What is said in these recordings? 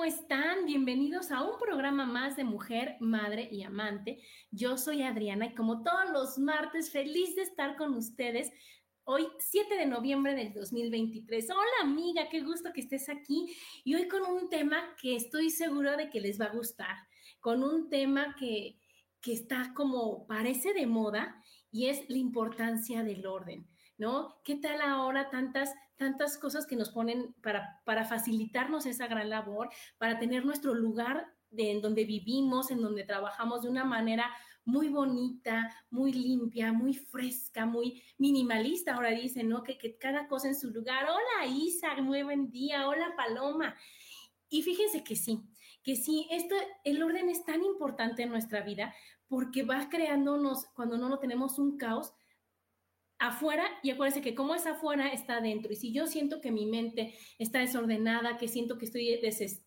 ¿Cómo están? Bienvenidos a un programa más de Mujer, Madre y Amante. Yo soy Adriana y como todos los martes, feliz de estar con ustedes. Hoy, 7 de noviembre del 2023. Hola amiga, qué gusto que estés aquí. Y hoy con un tema que estoy segura de que les va a gustar. Con un tema que, que está como parece de moda y es la importancia del orden. ¿No? ¿Qué tal ahora tantas, tantas cosas que nos ponen para, para facilitarnos esa gran labor, para tener nuestro lugar en donde vivimos, en donde trabajamos de una manera muy bonita, muy limpia, muy fresca, muy minimalista, ahora dicen, ¿no? Que, que cada cosa en su lugar. Hola Isa, muy buen día, hola Paloma. Y fíjense que sí, que sí, esto, el orden es tan importante en nuestra vida porque va creándonos, cuando no lo tenemos un caos, afuera y acuérdense que como es afuera está adentro. Y si yo siento que mi mente está desordenada, que siento que estoy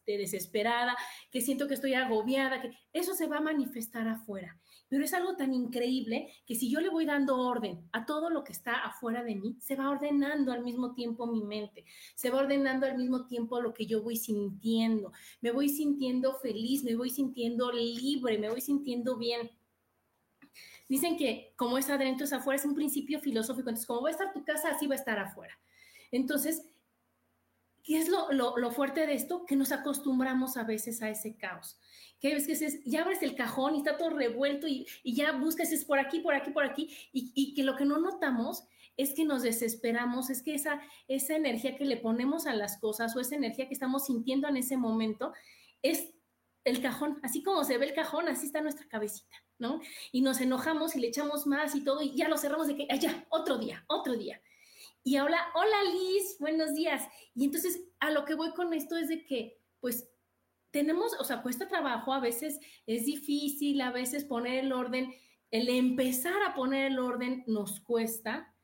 desesperada, que siento que estoy agobiada, que eso se va a manifestar afuera. Pero es algo tan increíble que si yo le voy dando orden a todo lo que está afuera de mí, se va ordenando al mismo tiempo mi mente, se va ordenando al mismo tiempo lo que yo voy sintiendo. Me voy sintiendo feliz, me voy sintiendo libre, me voy sintiendo bien. Dicen que como es adentro es afuera, es un principio filosófico. Entonces, como va a estar tu casa, así va a estar afuera. Entonces, ¿qué es lo, lo, fuerte de esto? Que nos acostumbramos a veces a ese caos. Que ves que es, ya abres el cajón y está todo revuelto y, y ya buscas es por aquí, por aquí, por aquí. Y, y, que lo que no notamos es que nos desesperamos, es que esa, esa energía que le ponemos a las cosas o esa energía que estamos sintiendo en ese momento es el cajón. Así como se ve el cajón, así está nuestra cabecita. ¿No? Y nos enojamos y le echamos más y todo y ya lo cerramos de que, ya, otro día, otro día. Y ahora, hola Liz, buenos días. Y entonces a lo que voy con esto es de que, pues, tenemos, o sea, cuesta trabajo, a veces es difícil, a veces poner el orden, el empezar a poner el orden nos cuesta,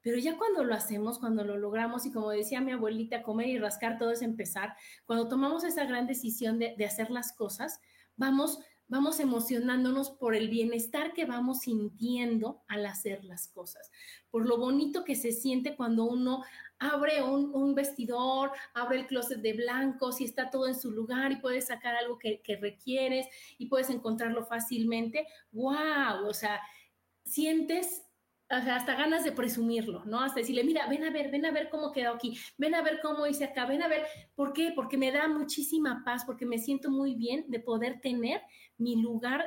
pero ya cuando lo hacemos, cuando lo logramos, y como decía mi abuelita, comer y rascar todo es empezar, cuando tomamos esa gran decisión de, de hacer las cosas, vamos vamos emocionándonos por el bienestar que vamos sintiendo al hacer las cosas, por lo bonito que se siente cuando uno abre un, vestidor, abre el closet de blancos y está todo en su lugar y puedes sacar algo que, que requieres y puedes encontrarlo fácilmente. ¡Wow! O sea, sientes o sea, hasta ganas de presumirlo, ¿no? Hasta decirle, mira, ven a ver, ven a ver cómo quedó aquí, ven a ver cómo hice acá, ven a ver, ¿por qué? Porque me da muchísima paz, porque me siento muy bien de poder tener mi lugar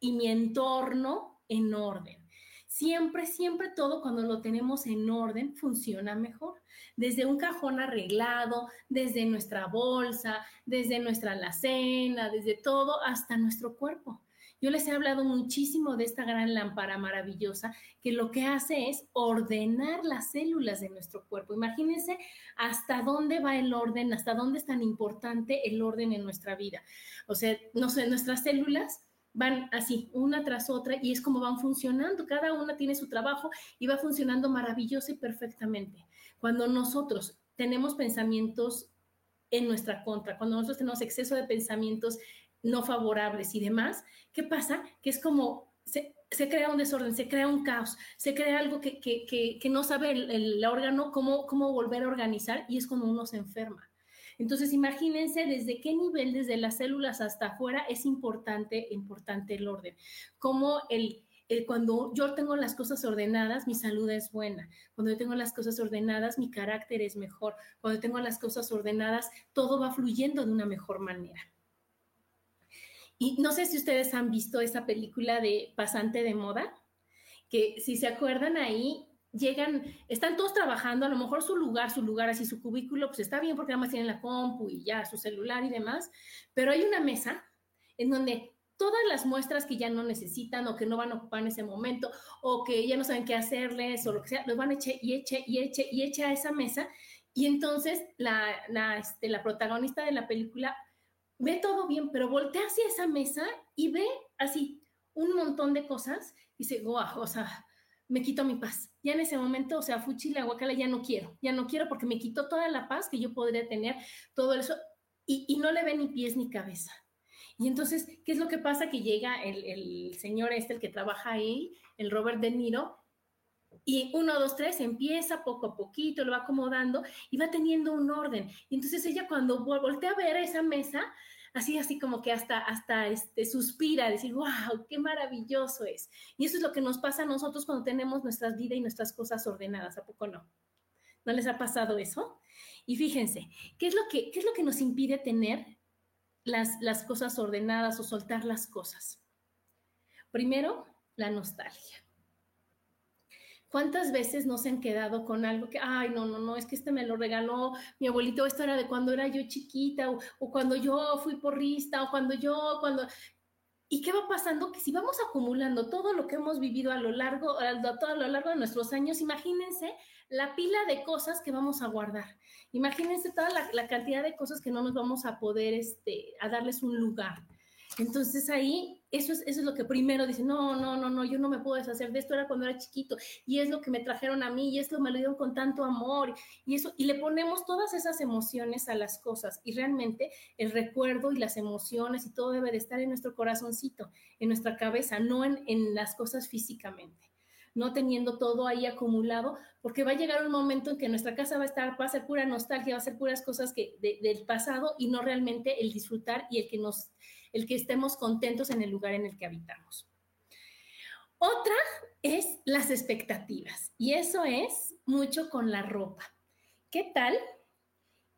y mi entorno en orden. Siempre, siempre todo cuando lo tenemos en orden funciona mejor. Desde un cajón arreglado, desde nuestra bolsa, desde nuestra alacena, desde todo hasta nuestro cuerpo. Yo les he hablado muchísimo de esta gran lámpara maravillosa que lo que hace es ordenar las células de nuestro cuerpo. Imagínense hasta dónde va el orden, hasta dónde es tan importante el orden en nuestra vida. O sea, no sé, nuestras células van así, una tras otra, y es como van funcionando. Cada una tiene su trabajo y va funcionando maravilloso y perfectamente. Cuando nosotros tenemos pensamientos en nuestra contra, cuando nosotros tenemos exceso de pensamientos no favorables y demás, ¿qué pasa? Que es como se, crea un desorden, se crea un caos, se crea algo que, que, no sabe el, órgano cómo, cómo volver a organizar y es cuando uno se enferma. Entonces, imagínense desde qué nivel, desde las células hasta afuera, es importante, importante el orden. Como el, cuando yo tengo las cosas ordenadas, mi salud es buena. Cuando yo tengo las cosas ordenadas, mi carácter es mejor. Cuando tengo las cosas ordenadas, todo va fluyendo de una mejor manera. Y no sé si ustedes han visto esa película de Pasante de Moda, que si se acuerdan ahí, llegan, están todos trabajando, a lo mejor su lugar, su lugar así, su cubículo, pues está bien porque nada más tienen la compu y ya su celular y demás, pero hay una mesa en donde todas las muestras que ya no necesitan o que no van a ocupar en ese momento o que ya no saben qué hacerles o lo que sea, los van a echar y eche y eche y eche a esa mesa. Y entonces la, la, este, la protagonista de la película ve todo bien, pero voltea hacia esa mesa y ve así un montón de cosas y dice, guau, o sea, me quito mi paz. Ya en ese momento, o sea, fuchi la guacala ya no quiero, ya no quiero porque me quitó toda la paz que yo podría tener, todo eso, y, no le ve ni pies ni cabeza. Y entonces, ¿qué es lo que pasa? Que llega el, el señor este, el que trabaja ahí, el Robert De Niro, y uno, dos, tres, empieza poco a poquito, lo va acomodando y va teniendo un orden. Y entonces ella cuando voltea a ver esa mesa, así, así como que hasta, hasta este, suspira, decir, wow, qué maravilloso es. Y eso es lo que nos pasa a nosotros cuando tenemos nuestras vidas y nuestras cosas ordenadas, ¿a poco no? ¿No les ha pasado eso? Y fíjense, ¿qué es lo que, qué es lo que nos impide tener las, las cosas ordenadas o soltar las cosas? Primero, la nostalgia. ¿Cuántas veces no se han quedado con algo que, ay, no, no, no, es que este me lo regaló mi abuelito, esto era de cuando era yo chiquita, o, cuando yo fui porrista, o cuando yo, cuando... ¿Y qué va pasando? Que si vamos acumulando todo lo que hemos vivido a lo largo, a, todo a lo largo de nuestros años, imagínense la pila de cosas que vamos a guardar. Imagínense toda la, la cantidad de cosas que no nos vamos a poder, este, a darles un lugar. Entonces ahí, eso es, eso es lo que primero dice, no, no, no, no, yo no me puedo deshacer de esto, era cuando era chiquito, y es lo que me trajeron a mí, y esto me lo dieron con tanto amor, y eso, y le ponemos todas esas emociones a las cosas, y realmente el recuerdo y las emociones y todo debe de estar en nuestro corazoncito, en nuestra cabeza, no en, en las cosas físicamente no teniendo todo ahí acumulado, porque va a llegar un momento en que nuestra casa va a estar, va a ser pura nostalgia, va a ser puras cosas que del pasado y no realmente el disfrutar y el que nos el que estemos contentos en el lugar en el que habitamos. Otra es las expectativas y eso es mucho con la ropa. ¿Qué tal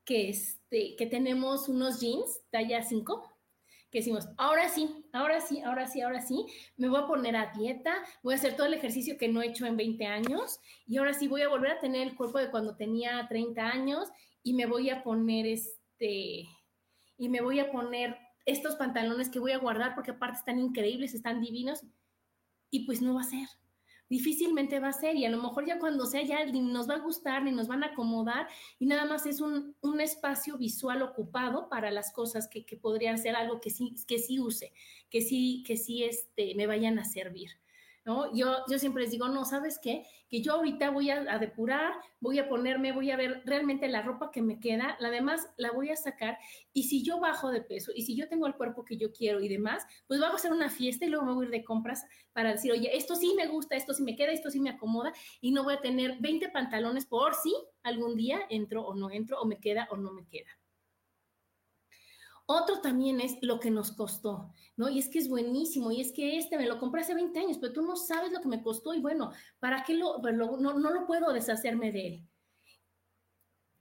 que, este, que tenemos unos jeans talla 5? Que decimos, ahora sí, ahora sí, ahora sí, ahora sí, me voy a poner a dieta, voy a hacer todo el ejercicio que no he hecho en 20 años y ahora sí voy a volver a tener el cuerpo de cuando tenía 30 años y me voy a poner este, y me voy a poner estos pantalones que voy a guardar porque aparte están increíbles, están divinos, y pues no va a ser. Difícilmente va a ser y a lo mejor ya cuando sea ya ni nos va a gustar ni nos van a acomodar y nada más es un, espacio visual ocupado para las cosas que, que, podrían ser algo que sí, que sí use, que sí, que sí este, me vayan a servir. ¿No? Yo, yo siempre les digo, no, ¿sabes qué? Que yo ahorita voy a, depurar, voy a ponerme, voy a ver realmente la ropa que me queda, la demás la voy a sacar y si yo bajo de peso y si yo tengo el cuerpo que yo quiero y demás, pues vamos a hacer una fiesta y luego me voy a ir de compras para decir, oye, esto sí me gusta, esto sí me queda, esto sí me acomoda y no voy a tener 20 pantalones por si algún día entro o no entro o me queda o no me queda. Otro también es lo que nos costó, ¿no? Y es que es buenísimo, y es que este me lo compré hace 20 años, pero tú no sabes lo que me costó y bueno, ¿para qué lo, no, no lo puedo deshacerme de él?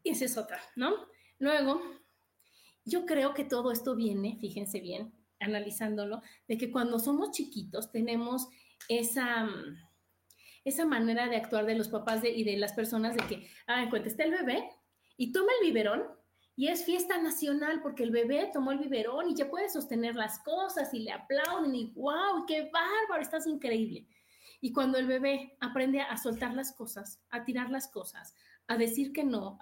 Y esa es otra, ¿no? Luego, yo creo que todo esto viene, fíjense bien, analizándolo, de que cuando somos chiquitos tenemos esa, esa manera de actuar de los papás y de las personas de que, ah, en cuenta está el bebé y toma el biberón y es fiesta nacional porque el bebé tomó el biberón y ya puede sostener las cosas y le aplauden y wow, qué bárbaro, estás increíble. Y cuando el bebé aprende a soltar las cosas, a tirar las cosas, a decir que no,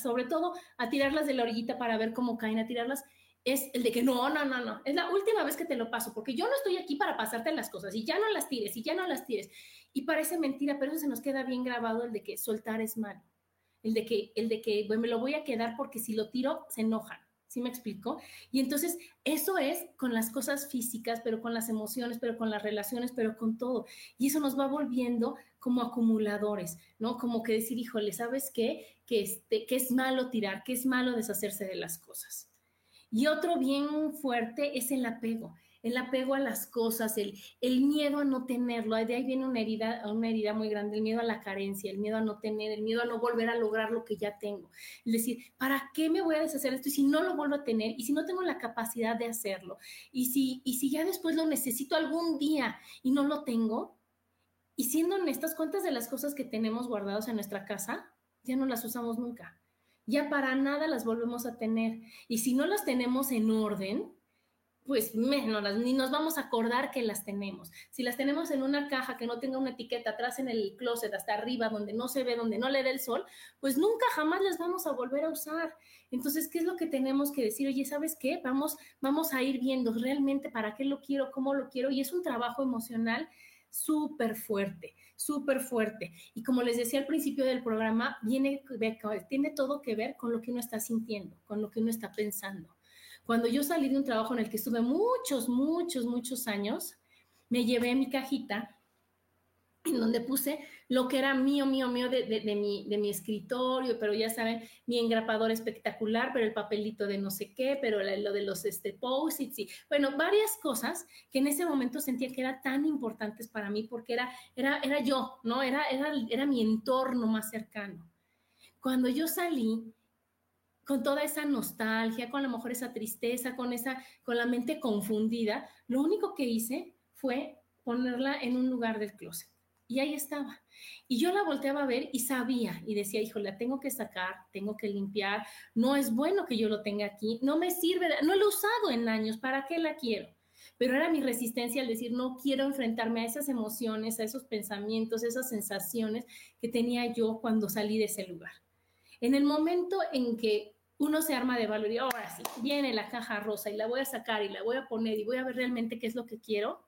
sobre todo a tirarlas de la orillita para ver cómo caen, a tirarlas, es el de que no, no, no, no, es la última vez que te lo paso, porque yo no estoy aquí para pasarte las cosas y ya no las tires y ya no las tires. Y parece mentira, pero eso se nos queda bien grabado el de que soltar es malo el de que, el de que me lo voy a quedar porque si lo tiro se enojan. ¿Sí me explico? Y entonces eso es con las cosas físicas, pero con las emociones, pero con las relaciones, pero con todo. Y eso nos va volviendo como acumuladores, ¿no? Como que decir, híjole, ¿sabes qué? que, este, que es malo tirar, que es malo deshacerse de las cosas. Y otro bien fuerte es el apego el apego a las cosas, el, el miedo a no tenerlo. De ahí viene una herida, una herida muy grande, el miedo a la carencia, el miedo a no tener, el miedo a no volver a lograr lo que ya tengo. Es decir, ¿para qué me voy a deshacer esto? Y si no lo vuelvo a tener, y si no tengo la capacidad de hacerlo, y si, y si ya después lo necesito algún día y no lo tengo, y siendo honestas, ¿cuántas de las cosas que tenemos guardadas en nuestra casa ya no las usamos nunca? Ya para nada las volvemos a tener. Y si no las tenemos en orden, pues menos, ni nos vamos a acordar que las tenemos. Si las tenemos en una caja que no tenga una etiqueta atrás en el closet, hasta arriba, donde no se ve, donde no le dé el sol, pues nunca jamás las vamos a volver a usar. Entonces, ¿qué es lo que tenemos que decir? Oye, ¿sabes qué? Vamos, vamos a ir viendo realmente para qué lo quiero, cómo lo quiero. Y es un trabajo emocional súper fuerte, súper fuerte. Y como les decía al principio del programa, viene, tiene todo que ver con lo que uno está sintiendo, con lo que uno está pensando. Cuando yo salí de un trabajo en el que estuve muchos, muchos, muchos años, me llevé mi cajita en donde puse lo que era mío, mío, mío de, mi, de mi escritorio, pero ya saben, mi engrapador espectacular, pero el papelito de no sé qué, pero lo de los este, post-its y, bueno, varias cosas que en ese momento sentía que eran tan importantes para mí porque era, era, era yo, ¿no? Era, era, era mi entorno más cercano. Cuando yo salí, con toda esa nostalgia, con a lo mejor esa tristeza, con esa, con la mente confundida, lo único que hice fue ponerla en un lugar del closet. Y ahí estaba. Y yo la volteaba a ver y sabía y decía, hijo, la tengo que sacar, tengo que limpiar, no es bueno que yo lo tenga aquí, no me sirve, no lo he usado en años, ¿para qué la quiero? Pero era mi resistencia al decir, no quiero enfrentarme a esas emociones, a esos pensamientos, esas sensaciones que tenía yo cuando salí de ese lugar. En el momento en que uno se arma de valor y ahora sí, viene la caja rosa y la voy a sacar y la voy a poner y voy a ver realmente qué es lo que quiero.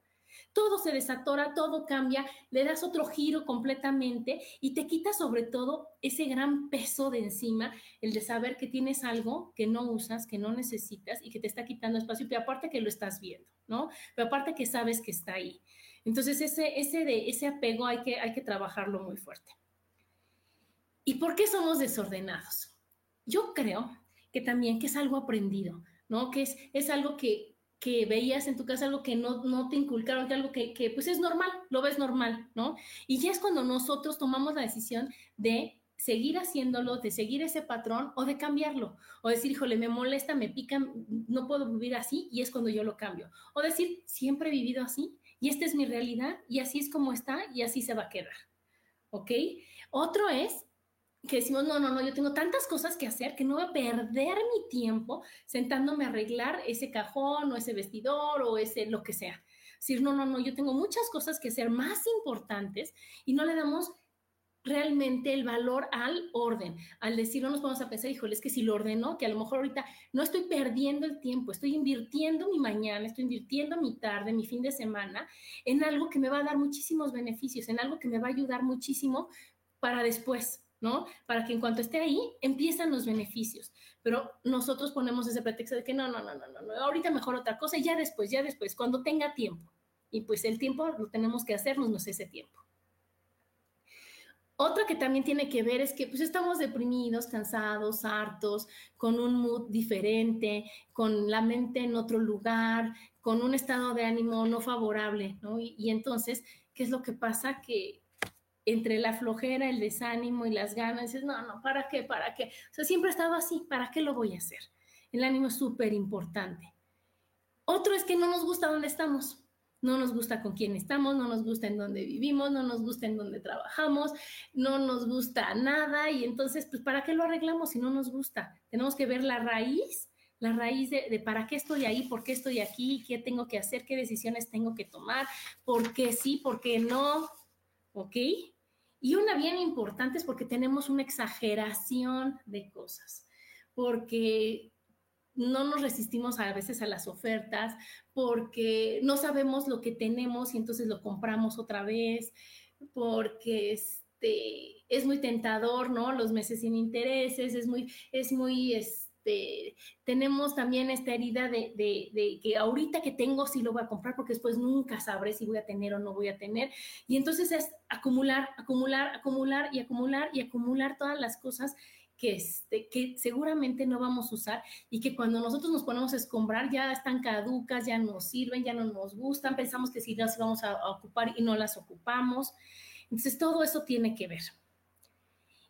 Todo se desatora, todo cambia, le das otro giro completamente y te quita sobre todo ese gran peso de encima, el de saber que tienes algo que no usas, que no necesitas y que te está quitando espacio, pero aparte que lo estás viendo, ¿no? Pero aparte que sabes que está ahí. Entonces ese, ese, de, ese apego hay que, hay que trabajarlo muy fuerte. ¿Y por qué somos desordenados? Yo creo que también que es algo aprendido, ¿no? Que es, es algo que, que veías en tu casa, algo que no, no te inculcaron, que algo que, que pues es normal, lo ves normal, ¿no? Y ya es cuando nosotros tomamos la decisión de seguir haciéndolo, de seguir ese patrón o de cambiarlo. O decir, híjole, me molesta, me pica, no puedo vivir así y es cuando yo lo cambio. O decir, siempre he vivido así y esta es mi realidad y así es como está y así se va a quedar. ¿Ok? Otro es que decimos, no, no, no, yo tengo tantas cosas que hacer que no voy a perder mi tiempo sentándome a arreglar ese cajón o ese vestidor o ese lo que sea. Decir, no, no, no, yo tengo muchas cosas que hacer más importantes y no le damos realmente el valor al orden, al decir, no nos vamos a pensar, híjole, es que si lo ordeno, que a lo mejor ahorita no estoy perdiendo el tiempo, estoy invirtiendo mi mañana, estoy invirtiendo mi tarde, mi fin de semana en algo que me va a dar muchísimos beneficios, en algo que me va a ayudar muchísimo para después, ¿no? Para que en cuanto esté ahí, empiezan los beneficios. Pero nosotros ponemos ese pretexto de que no, no, no, no, no, ahorita mejor otra cosa, ya después, ya después, cuando tenga tiempo. Y pues el tiempo lo tenemos que hacernos, no es ese tiempo. Otra que también tiene que ver es que pues estamos deprimidos, cansados, hartos, con un mood diferente, con la mente en otro lugar, con un estado de ánimo no favorable, ¿no? Y, y entonces, ¿qué es lo que pasa? Que, entre la flojera, el desánimo y las ganas, dices, no, no, ¿para qué? ¿Para qué? O sea, siempre he estado así, ¿para qué lo voy a hacer? El ánimo es súper importante. Otro es que no nos gusta dónde estamos, no nos gusta con quién estamos, no nos gusta en dónde vivimos, no nos gusta en dónde trabajamos, no nos gusta nada y entonces, pues, ¿para qué lo arreglamos si no nos gusta? Tenemos que ver la raíz, la raíz de, de para qué estoy ahí, por qué estoy aquí, qué tengo que hacer, qué decisiones tengo que tomar, por qué sí, por qué no, ¿ok? Y una bien importante es porque tenemos una exageración de cosas, porque no nos resistimos a veces a las ofertas, porque no sabemos lo que tenemos y entonces lo compramos otra vez, porque este, es muy tentador, ¿no? Los meses sin intereses, es muy, es muy, este, tenemos también esta herida de, que ahorita que tengo sí lo voy a comprar porque después nunca sabré si voy a tener o no voy a tener. Y entonces es acumular, acumular, acumular y acumular y acumular todas las cosas que, este, que seguramente no vamos a usar y que cuando nosotros nos ponemos a escombrar ya están caducas, ya no sirven, ya no nos gustan, pensamos que sí las vamos a, ocupar y no las ocupamos. Entonces, todo eso tiene que ver.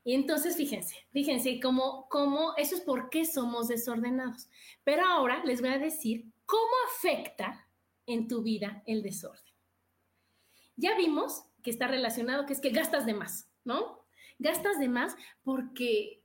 Y entonces, fíjense, fíjense cómo, cómo, eso es por qué somos desordenados. Pero ahora les voy a decir cómo afecta en tu vida el desorden. Ya vimos que está relacionado, que es que gastas de más, ¿no? Gastas de más porque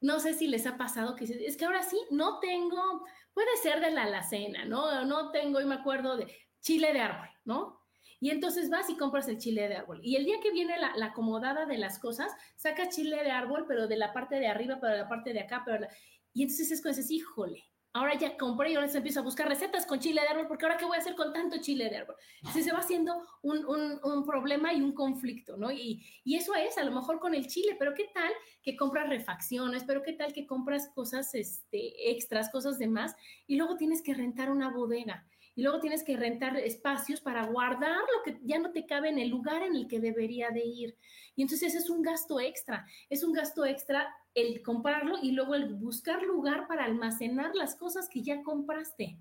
no sé si les ha pasado que es que ahora sí, no tengo, puede ser de la alacena, ¿no? No tengo, y me acuerdo de chile de árbol, ¿no? Y entonces vas y compras el chile de árbol. Y el día que viene la, acomodada de las cosas, saca chile de árbol, pero de la parte de arriba, pero de la parte de acá, pero... Y entonces es cuando dices, híjole, Ahora ya compré y ahora se empiezo a buscar recetas con chile de árbol, porque ahora qué voy a hacer con tanto chile de árbol. Entonces se va haciendo un, un, problema y un conflicto, ¿no? Y, y, eso es a lo mejor con el chile, pero ¿qué tal que compras refacciones? ¿Pero qué tal que compras cosas este, extras, cosas de más? Y luego tienes que rentar una bodega y luego tienes que rentar espacios para guardar lo que ya no te cabe en el lugar en el que debería de ir. Y entonces es un gasto extra, es un gasto extra el comprarlo y luego el buscar lugar para almacenar las cosas que ya compraste.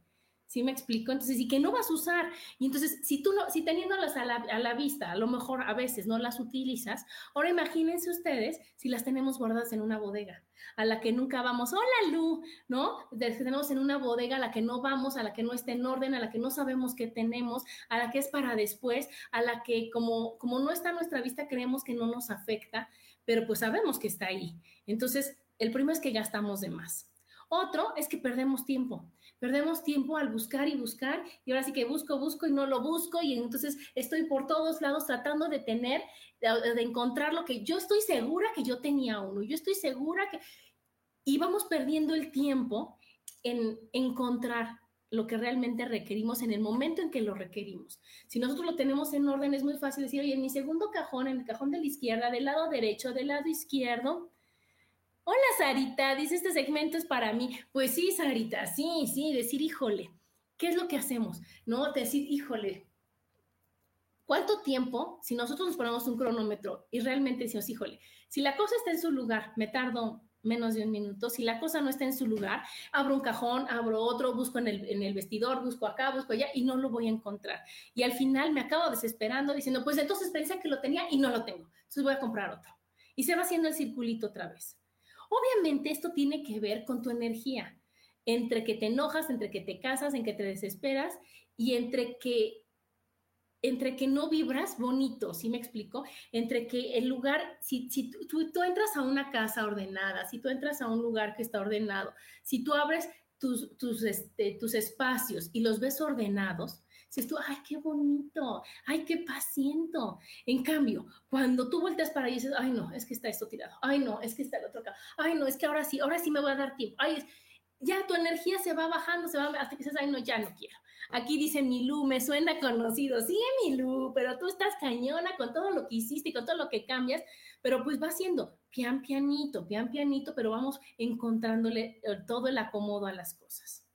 ¿Sí me explico? Entonces, y que no vas a usar. Y entonces, si tú no, si teniéndolas a la, a la, vista, a lo mejor a veces no las utilizas, ahora imagínense ustedes si las tenemos guardadas en una bodega, a la que nunca vamos, hola Lu, ¿no? tenemos en una bodega a la que no vamos, a la que no está en orden, a la que no sabemos qué tenemos, a la que es para después, a la que como, como no está a nuestra vista, creemos que no nos afecta, pero pues sabemos que está ahí. Entonces, el primero es que gastamos de más. Otro es que perdemos tiempo. Perdemos tiempo al buscar y buscar y ahora sí que busco, busco y no lo busco y entonces estoy por todos lados tratando de tener, de, encontrar lo que yo estoy segura que yo tenía uno. Yo estoy segura que... Y vamos perdiendo el tiempo en encontrar lo que realmente requerimos en el momento en que lo requerimos. Si nosotros lo tenemos en orden, es muy fácil decir, oye, en mi segundo cajón, en el cajón de la izquierda, del lado derecho, del lado izquierdo, Hola Sarita, dice este segmento es para mí. Pues sí, Sarita, sí, sí, decir, híjole, ¿qué es lo que hacemos? No, decir, híjole, ¿cuánto tiempo, si nosotros nos ponemos un cronómetro y realmente decimos, híjole, si la cosa está en su lugar, me tardo menos de un minuto, si la cosa no está en su lugar, abro un cajón, abro otro, busco en el, en el vestidor, busco acá, busco allá y no lo voy a encontrar. Y al final me acabo desesperando diciendo, pues entonces pensé que lo tenía y no lo tengo, entonces voy a comprar otro. Y se va haciendo el circulito otra vez. Obviamente esto tiene que ver con tu energía, entre que te enojas, entre que te casas, en que te desesperas y entre que entre que no vibras bonito, ¿sí me explico? Entre que el lugar, si, si tú, tú, entras a una casa ordenada, si tú entras a un lugar que está ordenado, si tú abres tus, tus, este, tus espacios y los ves ordenados, si tú, ay, qué bonito, ay, qué paciento. En cambio, cuando tú vueltas para y dices, ay, no, es que está esto tirado, ay, no, es que está el otro acá, ay, no, es que ahora sí, ahora sí me voy a dar tiempo, ay, ya tu energía se va bajando, se va hasta que dices, ay, no, ya no quiero. Aquí dice Milú, me suena conocido. Sí, Milú, pero tú estás cañona con todo lo que hiciste y con todo lo que cambias, pero pues va siendo pian pianito, pian pianito, pero vamos encontrándole eh, todo el acomodo a las cosas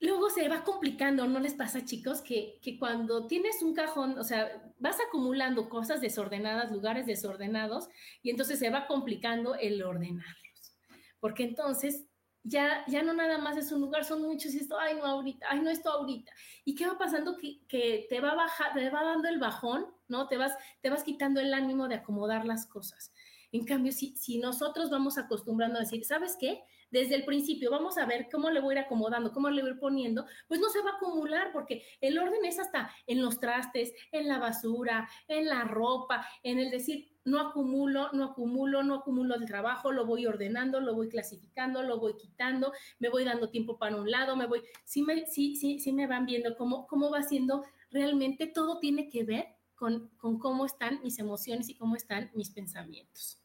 luego se va complicando, ¿no les pasa, chicos? Que, que, cuando tienes un cajón, o sea, vas acumulando cosas desordenadas, lugares desordenados, y entonces se va complicando el ordenarlos. Porque entonces ya, ya no nada más es un lugar, son muchos y esto, ay, no ahorita, ay, no esto ahorita. ¿Y qué va pasando? Que, que te va baja, te va dando el bajón, ¿no? Te vas, te vas quitando el ánimo de acomodar las cosas. En cambio, si, si nosotros vamos acostumbrando a decir, ¿sabes qué? Desde el principio, vamos a ver cómo le voy a ir acomodando, cómo le voy a ir poniendo, pues no se va a acumular porque el orden es hasta en los trastes, en la basura, en la ropa, en el decir, no acumulo, no acumulo, no acumulo el trabajo, lo voy ordenando, lo voy clasificando, lo voy quitando, me voy dando tiempo para un lado, me voy, sí me, sí, sí, sí me van viendo cómo, cómo va siendo, realmente todo tiene que ver con, con cómo están mis emociones y cómo están mis pensamientos.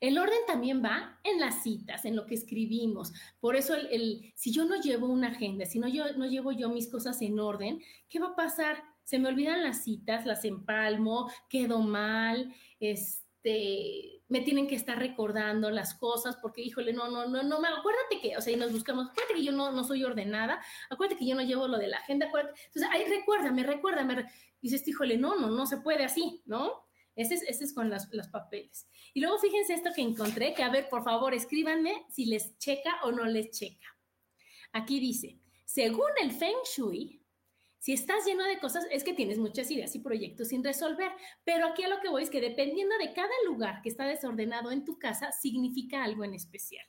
El orden también va en las citas, en lo que escribimos. Por eso, el, si yo no llevo una agenda, si no, yo, no llevo yo mis cosas en orden, ¿qué va a pasar? Se me olvidan las citas, las empalmo, quedo mal, este, me tienen que estar recordando las cosas porque, híjole, no, no, no, no, me, acuérdate que, o sea, y nos buscamos, acuérdate que yo no, no soy ordenada, acuérdate que yo no llevo lo de la agenda, acuérdate. Entonces, ahí recuérdame, recuérdame. Dices, híjole, no, no, no se puede así, ¿no? Ese es, con los, los, papeles. Y luego fíjense esto que encontré, que a ver, por favor, escríbanme si les checa o no les checa. Aquí dice, según el Feng Shui, si estás lleno de cosas, es que tienes muchas ideas y proyectos sin resolver. Pero aquí a lo que voy es que dependiendo de cada lugar que está desordenado en tu casa, significa algo en especial.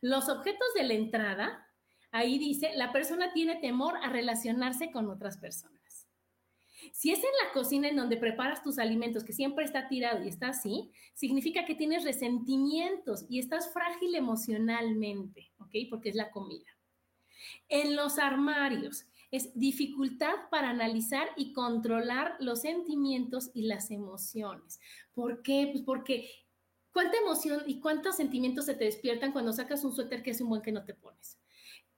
Los objetos de la entrada, ahí dice, la persona tiene temor a relacionarse con otras personas. Si es en la cocina en donde preparas tus alimentos, que siempre está tirado y está así, significa que tienes resentimientos y estás frágil emocionalmente, ¿ok? Porque es la comida. En los armarios, es dificultad para analizar y controlar los sentimientos y las emociones. ¿Por qué? Pues porque cuánta emoción y cuántos sentimientos se te despiertan cuando sacas un suéter que es un buen que no te pones.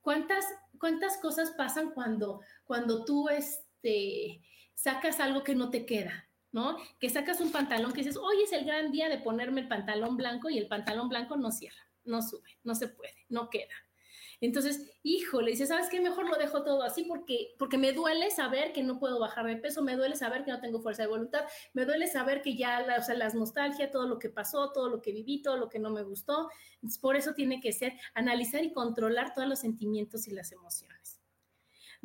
¿Cuántas, cuántas cosas pasan cuando, cuando tú este, sacas algo que no te queda? ¿no? Que sacas un pantalón que dices, hoy es el gran día de ponerme el pantalón blanco y el pantalón blanco no cierra, no sube, no se puede, no queda. Entonces, híjole, dice, ¿sabes qué? Mejor lo dejo todo así porque, porque me duele saber que no puedo bajar de peso, me duele saber que no tengo fuerza de voluntad, me duele saber que ya, la, las nostalgia, todo lo que pasó, todo lo que viví, todo lo que no me gustó. por eso tiene que ser analizar y controlar todos los sentimientos y las emociones.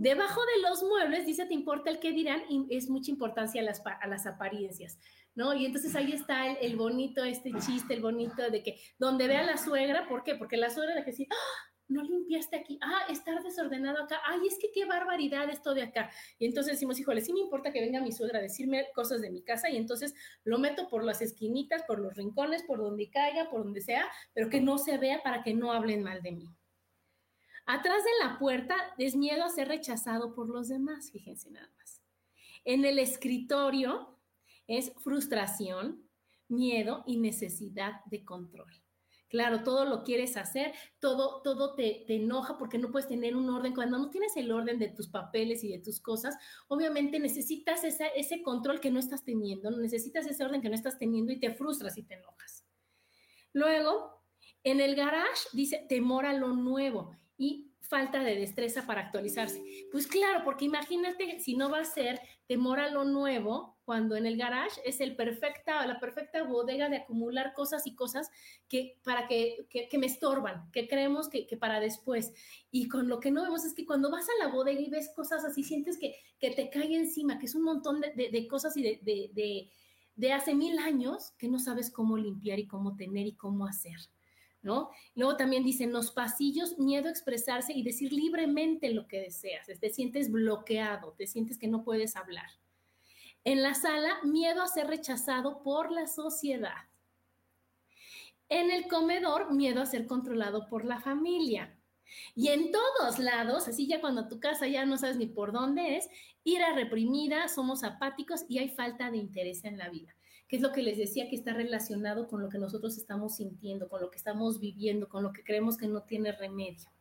Debajo de los muebles, dice, te importa el que dirán, es mucha importancia a las, a las apariencias. ¿no? Y entonces ahí está el, bonito, este chiste, el bonito de que donde vea la suegra, ¿por qué? Porque la suegra de que sí, ¡ah! no limpiaste aquí, ah, estar desordenado acá, ay, es que qué barbaridad esto de acá. Y entonces decimos, híjole, sí me importa que venga mi suegra a decirme cosas de mi casa y entonces lo meto por las esquinitas, por los rincones, por donde caiga, por donde sea, pero que no se vea para que no hablen mal de mí. Atrás de la puerta es miedo a ser rechazado por los demás, fíjense nada más. En el escritorio es frustración, miedo y necesidad de control. Claro, todo lo quieres hacer, todo, todo te, enoja porque no puedes tener un orden. Cuando no tienes el orden de tus papeles y de tus cosas, obviamente necesitas ese control que no estás teniendo, necesitas ese orden que no estás teniendo y te frustras y te enojas. Luego, en el garage dice temor a lo nuevo y falta de destreza para actualizarse. Pues claro, porque imagínate si no va a ser temor a lo nuevo, cuando en el garage es el perfecta, la perfecta bodega de acumular cosas y cosas que para que, que, me estorban, que creemos que, para después. Y con lo que no vemos es que cuando vas a la bodega y ves cosas así, sientes que, que te cae encima, que es un montón de, de, cosas y de, de, de hace mil años que no sabes cómo limpiar y cómo tener y cómo hacer. ¿No? Luego también dicen los pasillos, miedo a expresarse y decir libremente lo que deseas. Te sientes bloqueado, te sientes que no puedes hablar. En la sala, miedo a ser rechazado por la sociedad. En el comedor, miedo a ser controlado por la familia. Y en todos lados, así ya cuando tu casa ya no sabes ni por dónde es, ira reprimida, somos apáticos y hay falta de interés en la vida, que es lo que les decía que está relacionado con lo que nosotros estamos sintiendo, con lo que estamos viviendo, con lo que creemos que no tiene remedio.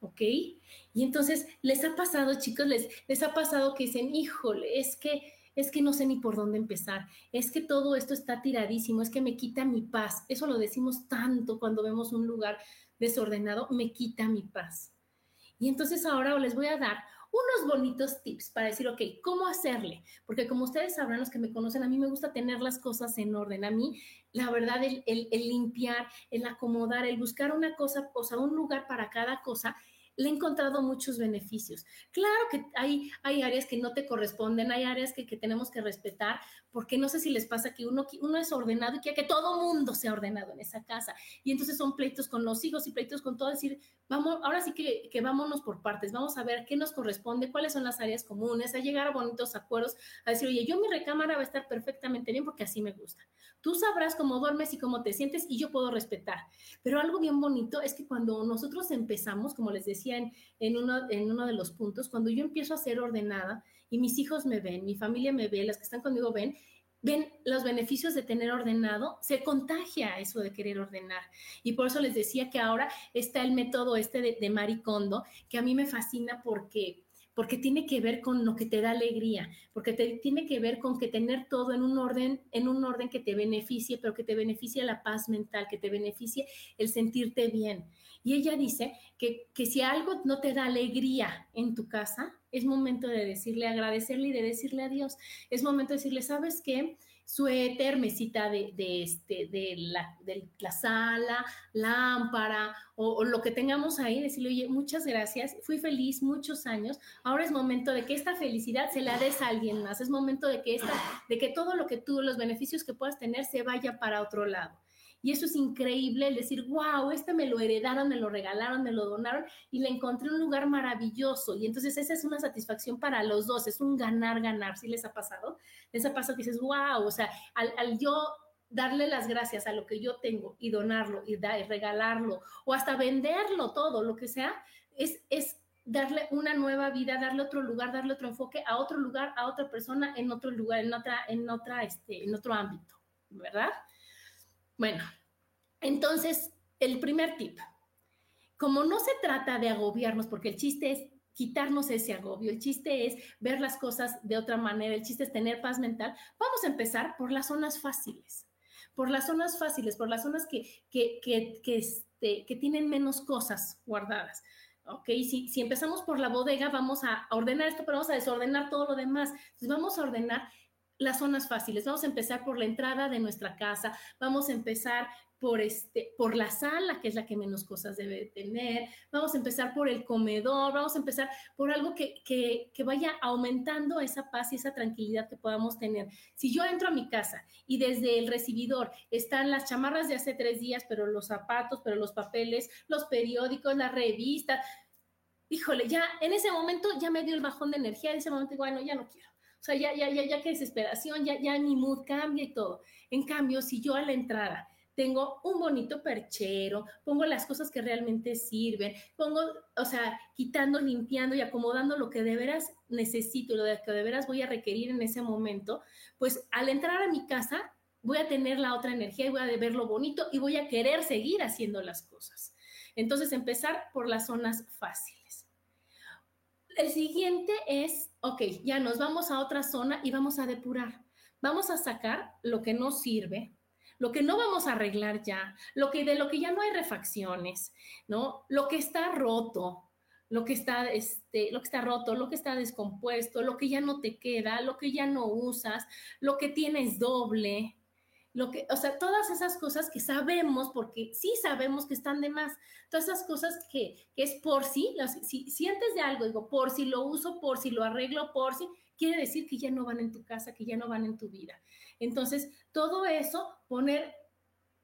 ¿Ok? Y entonces, ¿les ha pasado, chicos? ¿Les, les ha pasado que dicen, híjole, es que es que no sé ni por dónde empezar, es que todo esto está tiradísimo, es que me quita mi paz. Eso lo decimos tanto cuando vemos un lugar desordenado, me quita mi paz. Y entonces ahora les voy a dar unos bonitos tips para decir, ok, ¿cómo hacerle? Porque como ustedes sabrán, los que me conocen, a mí me gusta tener las cosas en orden. A mí, la verdad, el, el limpiar, el acomodar, el buscar una cosa, o sea, un lugar para cada cosa, le he encontrado muchos beneficios. Claro que hay, hay áreas que no te corresponden, hay áreas que, que tenemos que respetar, porque no sé si les pasa que uno, uno es ordenado y quiere que todo mundo sea ordenado en esa casa. Y entonces son pleitos con los hijos y pleitos con todo, decir, vamos, ahora sí que, que vámonos por partes, vamos a ver qué nos corresponde, cuáles son las áreas comunes, a llegar a bonitos acuerdos, a decir, oye, yo mi recámara va a estar perfectamente bien porque así me gusta. Tú sabrás cómo duermes y cómo te sientes y yo puedo respetar. Pero algo bien bonito es que cuando nosotros empezamos, como les decía en, uno, en uno de los puntos, cuando yo empiezo a ser ordenada y mis hijos me ven, mi familia me ve, las que están conmigo ven, ven los beneficios de tener ordenado, se contagia eso de querer ordenar. Y por eso les decía que ahora está el método este de, de Maricondo, que a mí me fascina porque porque tiene que ver con lo que te da alegría, porque te, tiene que ver con que tener todo en un orden, en un orden que te beneficie, pero que te beneficie la paz mental, que te beneficie el sentirte bien. Y ella dice que, que si algo no te da alegría en tu casa, es momento de decirle, agradecerle y de decirle adiós. Es momento de decirle, ¿sabes qué? Suéter, mesita de, este, de, la, de la sala, lámpara o, lo que tengamos ahí, decirle, oye, muchas gracias, fui feliz muchos años, ahora es momento de que esta felicidad se la des a alguien más, es momento de que, esta, de que todo lo que tú, los beneficios que puedas tener se vaya para otro lado. Y eso es increíble, el decir, wow, este me lo heredaron, me lo regalaron, me lo donaron y le encontré un lugar maravilloso. Y entonces esa es una satisfacción para los dos, es un ganar, ganar. ¿Sí les ha pasado? Les ha pasado que dices, wow, o sea, al, yo darle las gracias a lo que yo tengo y donarlo y, y regalarlo o hasta venderlo todo, lo que sea, es, es darle una nueva vida, darle otro lugar, darle otro enfoque a otro lugar, a otra persona en otro lugar, en otra, en otra, este, en otro ámbito, ¿verdad? Bueno, entonces, el primer tip, como no se trata de agobiarnos, porque el chiste es quitarnos ese agobio, el chiste es ver las cosas de otra manera, el chiste es tener paz mental, vamos a empezar por las zonas fáciles, por las zonas fáciles, por las zonas que, que, que, que, este, que tienen menos cosas guardadas. Ok, si, si empezamos por la bodega, vamos a ordenar esto, pero vamos a desordenar todo lo demás. Entonces, vamos a ordenar las zonas fáciles. Vamos a empezar por la entrada de nuestra casa, vamos a empezar por, este, por la sala, que es la que menos cosas debe tener, vamos a empezar por el comedor, vamos a empezar por algo que, que, que, vaya aumentando esa paz y esa tranquilidad que podamos tener. Si yo entro a mi casa y desde el recibidor están las chamarras de hace tres días, pero los zapatos, pero los papeles, los periódicos, las revistas, híjole, ya en ese momento ya me dio el bajón de energía, en ese momento, bueno, ya no quiero sea, ya, ya, ya, ya qué desesperación, ya, ya mi mood cambia y todo. En cambio, si yo a la entrada tengo un bonito perchero, pongo las cosas que realmente sirven, pongo, o sea, quitando, limpiando y acomodando lo que de veras necesito, lo que de veras voy a requerir en ese momento, pues al entrar a mi casa voy a tener la otra energía y voy a ver lo bonito y voy a querer seguir haciendo las cosas. Entonces, empezar por las zonas fáciles. El siguiente es, ok, ya nos vamos a otra zona y vamos a depurar. Vamos a sacar lo que no sirve, lo que no vamos a arreglar ya, lo que de lo que ya no hay refacciones, ¿no? Lo que está roto, lo que está, este, lo que está roto, lo que está descompuesto, lo que ya no te queda, lo que ya no usas, lo que tienes doble, lo que, o sea, todas esas cosas que sabemos, porque sí sabemos que están de más, todas esas cosas que, es por sí, si sientes de algo, digo, por si lo uso, por si lo arreglo, por si, quiere decir que ya no van en tu casa, que ya no van en tu vida. Entonces, todo eso, poner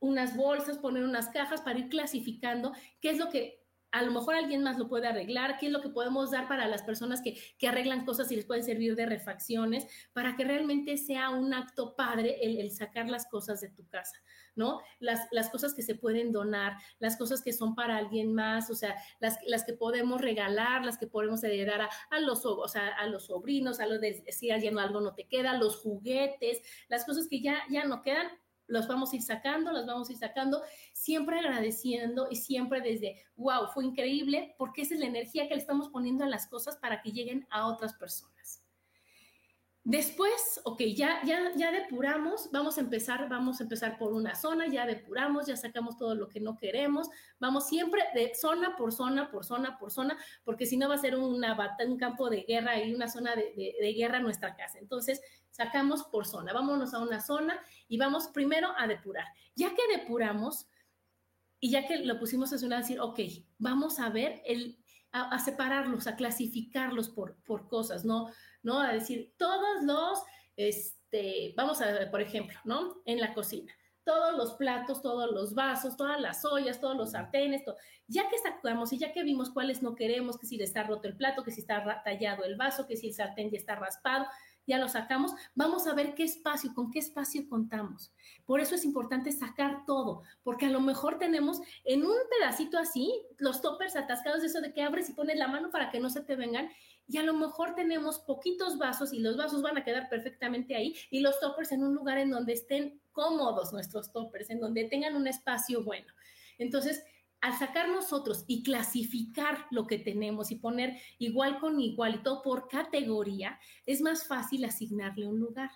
unas bolsas, poner unas cajas para ir clasificando qué es lo que a lo mejor alguien más lo puede arreglar, qué es lo que podemos dar para las personas que, arreglan cosas y les puede servir de refacciones, para que realmente sea un acto padre el, sacar las cosas de tu casa, ¿no? Las, las, cosas que se pueden donar, las cosas que son para alguien más, o sea, las, las que podemos regalar, las que podemos heredar a, los, o sea, a los sobrinos, a los de si alguien algo no te queda, los juguetes, las cosas que ya, ya no quedan, los vamos a ir sacando, los vamos a ir sacando, siempre agradeciendo y siempre desde, wow, fue increíble, porque esa es la energía que le estamos poniendo a las cosas para que lleguen a otras personas. Después, ok, ya, ya, ya depuramos, vamos a empezar, vamos a empezar por una zona, ya depuramos, ya sacamos todo lo que no queremos, vamos siempre de zona por zona, por zona, por zona, porque si no va a ser una, un campo de guerra y una zona de, guerra en nuestra casa. Entonces, sacamos por zona, vámonos a una zona y vamos primero a depurar. Ya que depuramos y ya que lo pusimos a zona, decir, ok, vamos a ver el, a, separarlos, a clasificarlos por, por cosas, ¿no? ¿No? A decir, todos los, este, vamos a ver, por ejemplo, ¿no? En la cocina, todos los platos, todos los vasos, todas las ollas, todos los sartenes, todo. ya que sacamos y ya que vimos cuáles no queremos, que si le está roto el plato, que si está tallado el vaso, que si el sartén ya está raspado, ya lo sacamos, vamos a ver qué espacio, con qué espacio contamos. Por eso es importante sacar todo, porque a lo mejor tenemos en un pedacito así los toppers atascados de eso de que abres y pones la mano para que no se te vengan y a lo mejor tenemos poquitos vasos y los vasos van a quedar perfectamente ahí y los toppers en un lugar en donde estén cómodos nuestros toppers, en donde tengan un espacio bueno. Entonces, al sacar nosotros y clasificar lo que tenemos y poner igual con igual y todo por categoría, es más fácil asignarle un lugar.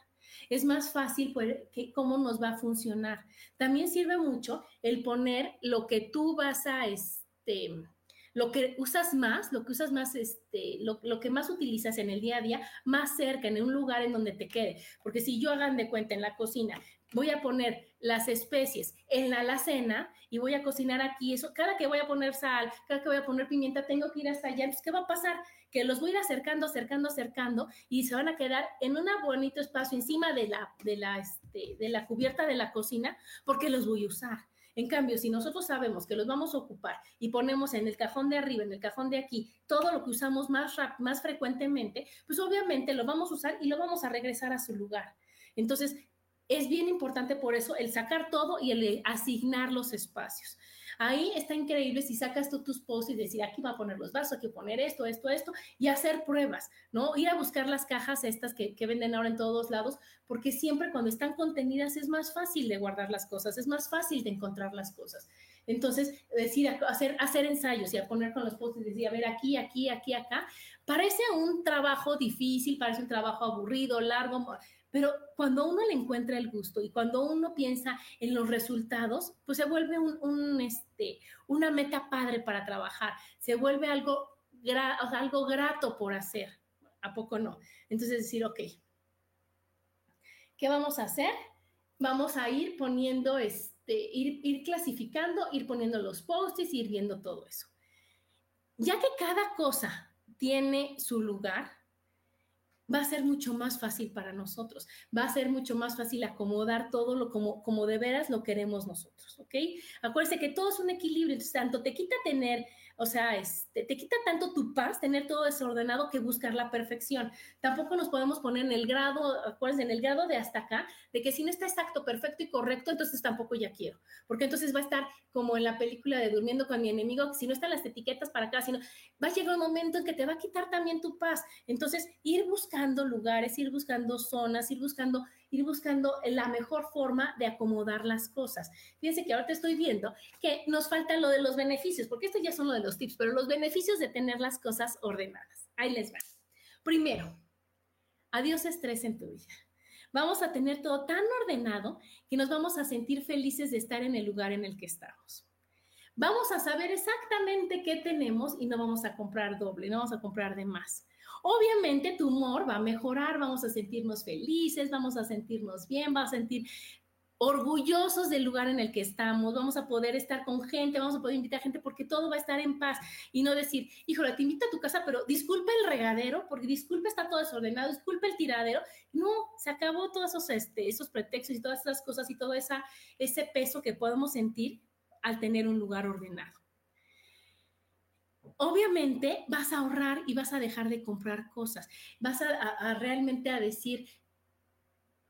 Es más fácil pues, que, cómo nos va a funcionar. También sirve mucho el poner lo que tú vas a, este, lo que usas más, lo que usas más, este, lo, lo, que más utilizas en el día a día, más cerca, en un lugar en donde te quede. Porque si yo hagan de cuenta en la cocina, voy a poner las especies en la alacena y voy a cocinar aquí, eso, cada que voy a poner sal, cada que voy a poner pimienta, tengo que ir hasta allá. Entonces, ¿qué va a pasar? Que los voy a ir acercando, acercando, acercando y se van a quedar en un bonito espacio encima de la, de la, este, de la cubierta de la cocina porque los voy a usar. En cambio, si nosotros sabemos que los vamos a ocupar y ponemos en el cajón de arriba, en el cajón de aquí, todo lo que usamos más, más frecuentemente, pues obviamente lo vamos a usar y lo vamos a regresar a su lugar. Entonces, es bien importante por eso el sacar todo y el asignar los espacios. Ahí está increíble si sacas tú tus posts y decir, aquí va a poner los vasos, aquí poner esto, esto, esto, y hacer pruebas, ¿no? Ir a buscar las cajas estas que, que, venden ahora en todos lados, porque siempre cuando están contenidas es más fácil de guardar las cosas, es más fácil de encontrar las cosas. Entonces, decir, hacer, hacer ensayos y a poner con los posts y decir, a ver, aquí, aquí, aquí, acá, parece un trabajo difícil, parece un trabajo aburrido, largo, pero cuando uno le encuentra el gusto y cuando uno piensa en los resultados, pues se vuelve un, este, una meta padre para trabajar, se vuelve algo, algo grato por hacer. ¿A poco no? Entonces decir, ok, ¿qué vamos a hacer? Vamos a ir poniendo, este, ir, ir clasificando, ir poniendo los posts, ir viendo todo eso. Ya que cada cosa tiene su lugar, va a ser mucho más fácil para nosotros, va a ser mucho más fácil acomodar todo lo como, como de veras lo queremos nosotros, ¿ok? Acuérdense que todo es un equilibrio, entonces tanto te quita tener o sea, este, te quita tanto tu paz tener todo desordenado que buscar la perfección. Tampoco nos podemos poner en el grado, acuérdense, en el grado de hasta acá, de que si no está exacto, perfecto y correcto, entonces tampoco ya quiero. Porque entonces va a estar como en la película de Durmiendo con mi enemigo, que si no están las etiquetas para acá, sino va a llegar un momento en que te va a quitar también tu paz. Entonces, ir buscando lugares, ir buscando zonas, ir buscando ir buscando la mejor forma de acomodar las cosas. Fíjense que ahorita estoy viendo que nos falta lo de los beneficios, porque esto ya son lo de los tips, pero los beneficios de tener las cosas ordenadas. Ahí les va. Primero, adiós estrés en tu vida. Vamos a tener todo tan ordenado que nos vamos a sentir felices de estar en el lugar en el que estamos. Vamos a saber exactamente qué tenemos y no vamos a comprar doble, no vamos a comprar de más. Obviamente tu humor va a mejorar, vamos a sentirnos felices, vamos a sentirnos bien, vamos a sentir orgullosos del lugar en el que estamos, vamos a poder estar con gente, vamos a poder invitar gente porque todo va a estar en paz y no decir, híjole, te invito a tu casa, pero disculpa el regadero, porque disculpa está todo desordenado, disculpa el tiradero. No, se acabó todos esos, este, esos pretextos y todas esas cosas y todo esa, ese peso que podemos sentir al tener un lugar ordenado obviamente vas a ahorrar y vas a dejar de comprar cosas. Vas a, realmente a decir,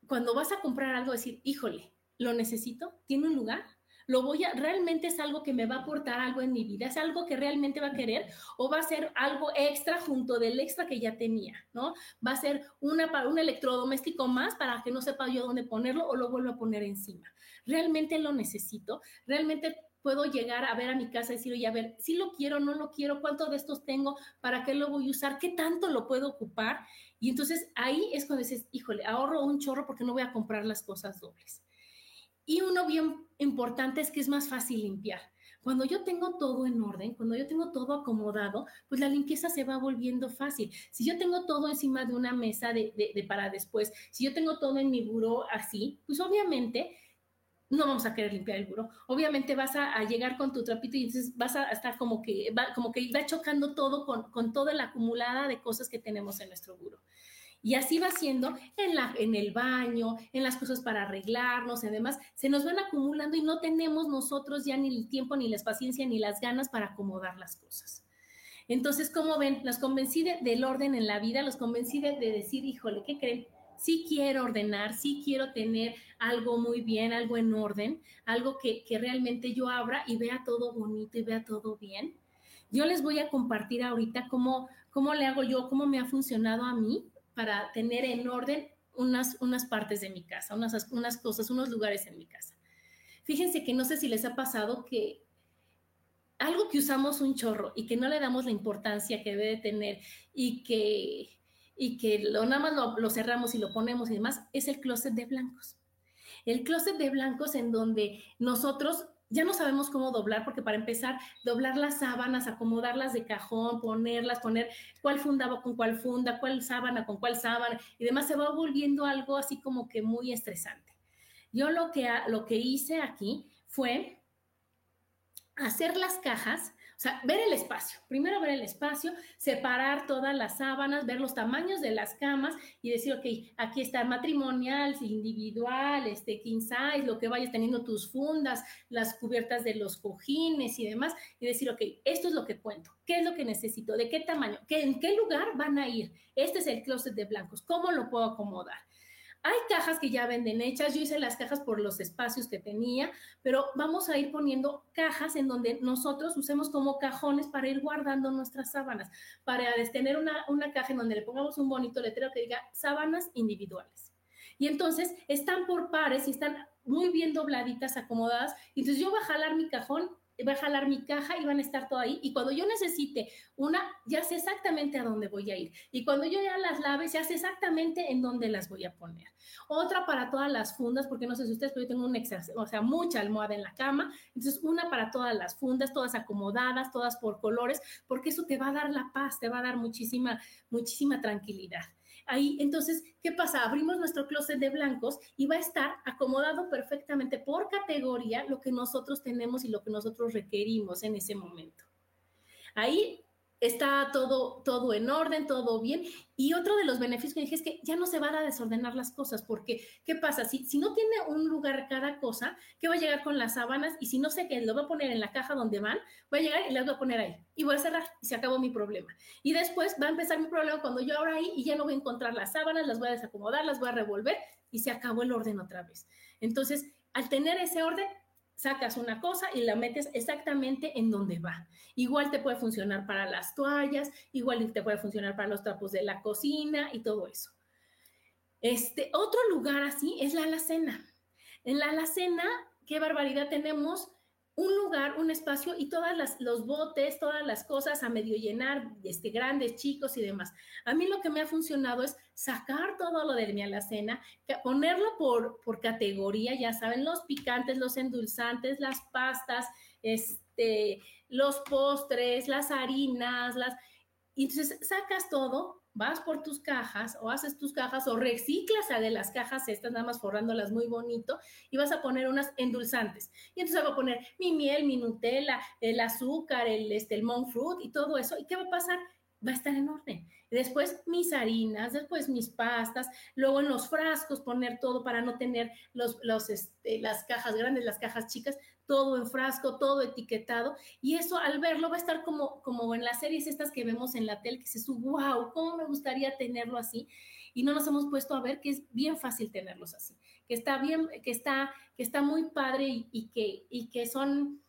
cuando vas a comprar algo, decir, híjole, ¿lo necesito? ¿Tiene un lugar? lo voy a, realmente es algo que me va a aportar algo en mi vida, es algo que realmente va a querer o va a ser algo extra junto del extra que ya tenía, ¿no? Va a ser una, un electrodoméstico más para que no sepa yo dónde ponerlo o lo vuelvo a poner encima. Realmente lo necesito, realmente puedo llegar a ver a mi casa y decir, oye, a ver, si lo quiero, no lo quiero, cuánto de estos tengo, para qué lo voy a usar, qué tanto lo puedo ocupar. Y entonces ahí es cuando dices, híjole, ahorro un chorro porque no voy a comprar las cosas dobles. Y uno bien importante es que es más fácil limpiar. Cuando yo tengo todo en orden, cuando yo tengo todo acomodado, pues la limpieza se va volviendo fácil. Si yo tengo todo encima de una mesa de, de para después, si yo tengo todo en mi buró así, pues obviamente no vamos a querer limpiar el buró. Obviamente vas a, llegar con tu trapito y entonces vas a estar como que va, como que va chocando todo con, con, toda la acumulada de cosas que tenemos en nuestro buró. Y así va siendo en, la, en el baño, en las cosas para arreglarnos y demás, se nos van acumulando y no tenemos nosotros ya ni el tiempo, ni la paciencia, ni las ganas para acomodar las cosas. Entonces, como ven, los convencí del orden en la vida, los convencí de, de decir, híjole, ¿qué creen? Sí quiero ordenar, sí quiero tener algo muy bien, algo en orden, algo que, realmente yo abra y vea todo bonito y vea todo bien. Yo les voy a compartir ahorita cómo, cómo le hago yo, cómo me ha funcionado a mí para tener en orden unas, unas partes de mi casa, unas, unas cosas, unos lugares en mi casa. Fíjense que no sé si les ha pasado que algo que usamos un chorro y que no le damos la importancia que debe tener y que y que lo, nada más lo, cerramos y lo ponemos y demás, es el closet de blancos. El closet de blancos en donde nosotros ya no sabemos cómo doblar, porque para empezar, doblar las sábanas, acomodarlas de cajón, ponerlas, poner cuál fundaba con cuál funda, cuál sábana con cuál sábana, y demás, se va volviendo algo así como que muy estresante. Yo lo que, lo que hice aquí fue hacer las cajas o sea, ver el espacio. Primero ver el espacio, separar todas las sábanas, ver los tamaños de las camas y decir, ok, aquí está matrimonial, individual, este, king size, lo que vayas teniendo tus fundas, las cubiertas de los cojines y demás, y decir, ok, esto es lo que cuento, qué es lo que necesito, de qué tamaño, ¿Qué, en qué lugar van a ir. Este es el closet de blancos, ¿cómo lo puedo acomodar? Hay cajas que ya venden hechas, yo hice las cajas por los espacios que tenía, pero vamos a ir poniendo cajas en donde nosotros usemos como cajones para ir guardando nuestras sábanas, para tener una, una caja en donde le pongamos un bonito letrero que diga sábanas individuales. Y entonces están por pares y están muy bien dobladitas, acomodadas. Entonces yo voy a jalar mi cajón va a jalar mi caja y van a estar todo ahí. Y cuando yo necesite una, ya sé exactamente a dónde voy a ir. Y cuando yo ya las lave, ya sé exactamente en dónde las voy a poner. Otra para todas las fundas, porque no sé si ustedes, pero yo tengo un o sea, mucha almohada en la cama. Entonces, una para todas las fundas, todas acomodadas, todas por colores, porque eso te va a dar la paz, te va a dar muchísima, muchísima tranquilidad. Ahí, entonces, ¿qué pasa? Abrimos nuestro closet de blancos y va a estar acomodado perfectamente por categoría lo que nosotros tenemos y lo que nosotros requerimos en ese momento. Ahí está todo, todo en orden, todo bien. Y otro de los beneficios que dije es que ya no se van a desordenar las cosas, porque ¿qué pasa? Si, si no tiene un lugar cada cosa, ¿qué va a llegar con las sábanas? Y si no sé qué, lo voy a poner en la caja donde van, voy a llegar y las voy a poner ahí. Y voy a cerrar y se acabó mi problema. Y después va a empezar mi problema cuando yo ahora ahí y ya no voy a encontrar las sábanas, las voy a desacomodar, las voy a revolver y se acabó el orden otra vez. Entonces, al tener ese orden, sacas una cosa y la metes exactamente en donde va. Igual te puede funcionar para las toallas, igual te puede funcionar para los trapos de la cocina y todo eso. Este otro lugar así es la alacena. En la alacena, qué barbaridad tenemos un lugar, un espacio y todas las, los botes, todas las cosas a medio llenar, este, grandes, chicos y demás. A mí lo que me ha funcionado es sacar todo lo de mi alacena, ponerlo por, por categoría, ya saben, los picantes, los endulzantes, las pastas, este, los postres, las harinas, las... Y entonces sacas todo vas por tus cajas o haces tus cajas o reciclas a de las cajas estas, nada más forrándolas muy bonito y vas a poner unas endulzantes. Y entonces voy a poner mi miel, mi Nutella, el azúcar, el, este, el monk fruit y todo eso. ¿Y qué va a pasar? Va a estar en orden. Después mis harinas, después mis pastas, luego en los frascos poner todo para no tener los, los, este, las cajas grandes, las cajas chicas, todo en frasco, todo etiquetado. Y eso al verlo va a estar como, como en las series estas que vemos en la tele, que se sube, wow, ¿cómo me gustaría tenerlo así? Y no nos hemos puesto a ver que es bien fácil tenerlos así, que está bien, que está, que está muy padre y, que, y que son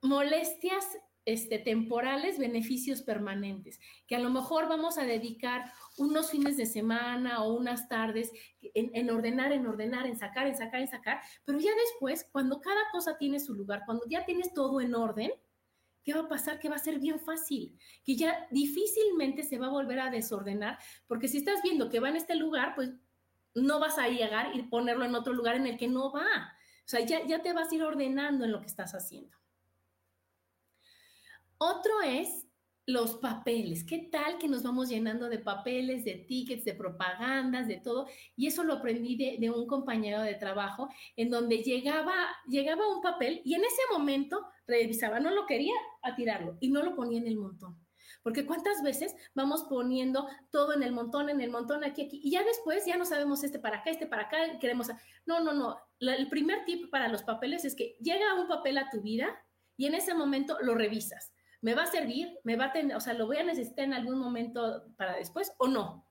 molestias este, temporales, beneficios permanentes, que a lo mejor vamos a dedicar unos fines de semana o unas tardes en, ordenar, en ordenar, en sacar, en sacar, en sacar, pero ya después, cuando cada cosa tiene su lugar, cuando ya tienes todo en orden, ¿qué va a pasar? Que va a ser bien fácil, que ya difícilmente se va a volver a desordenar, porque si estás viendo que va en este lugar, pues no vas a llegar y ponerlo en otro lugar en el que no va. O sea, ya, ya te vas a ir ordenando en lo que estás haciendo. Otro es los papeles. ¿Qué tal que nos vamos llenando de papeles, de tickets, de propagandas, de todo? Y eso lo aprendí de, un compañero de trabajo en donde llegaba, llegaba un papel y en ese momento revisaba, no lo quería a tirarlo y no lo ponía en el montón. Porque cuántas veces vamos poniendo todo en el montón, en el montón, aquí, aquí, y ya después ya no sabemos este para acá, este para acá, queremos... No, no, no. el primer tip para los papeles es que llega un papel a tu vida y en ese momento lo revisas ¿Me va a servir? ¿Me va a tener, o sea, lo voy a necesitar en algún momento para después o no?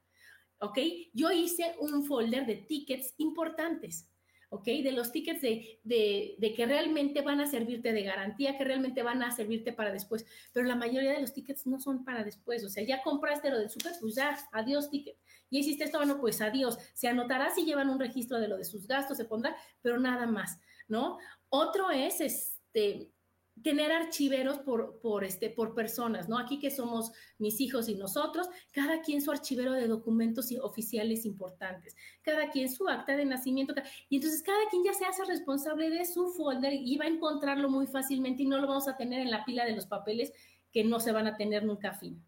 ¿Ok? Yo hice un folder de tickets importantes. ¿ok? De los tickets de, de, que realmente van a servirte de garantía, que realmente van a servirte para después, pero la mayoría de los tickets no son para después, o sea, ya compraste lo del súper, pues ya, adiós ticket. Y hiciste esto, bueno, pues adiós. Se anotará si llevan un registro de lo de sus gastos, se pondrá, pero nada más, ¿no? Otro es, este, tener archiveros por, por, este, por personas, ¿no? Aquí que somos mis hijos y nosotros, cada quien su archivero de documentos oficiales importantes, cada quien su acta de nacimiento, y entonces cada quien ya se hace responsable de su folder y va a encontrarlo muy fácilmente y no lo vamos a tener en la pila de los papeles que no se van a tener nunca fin.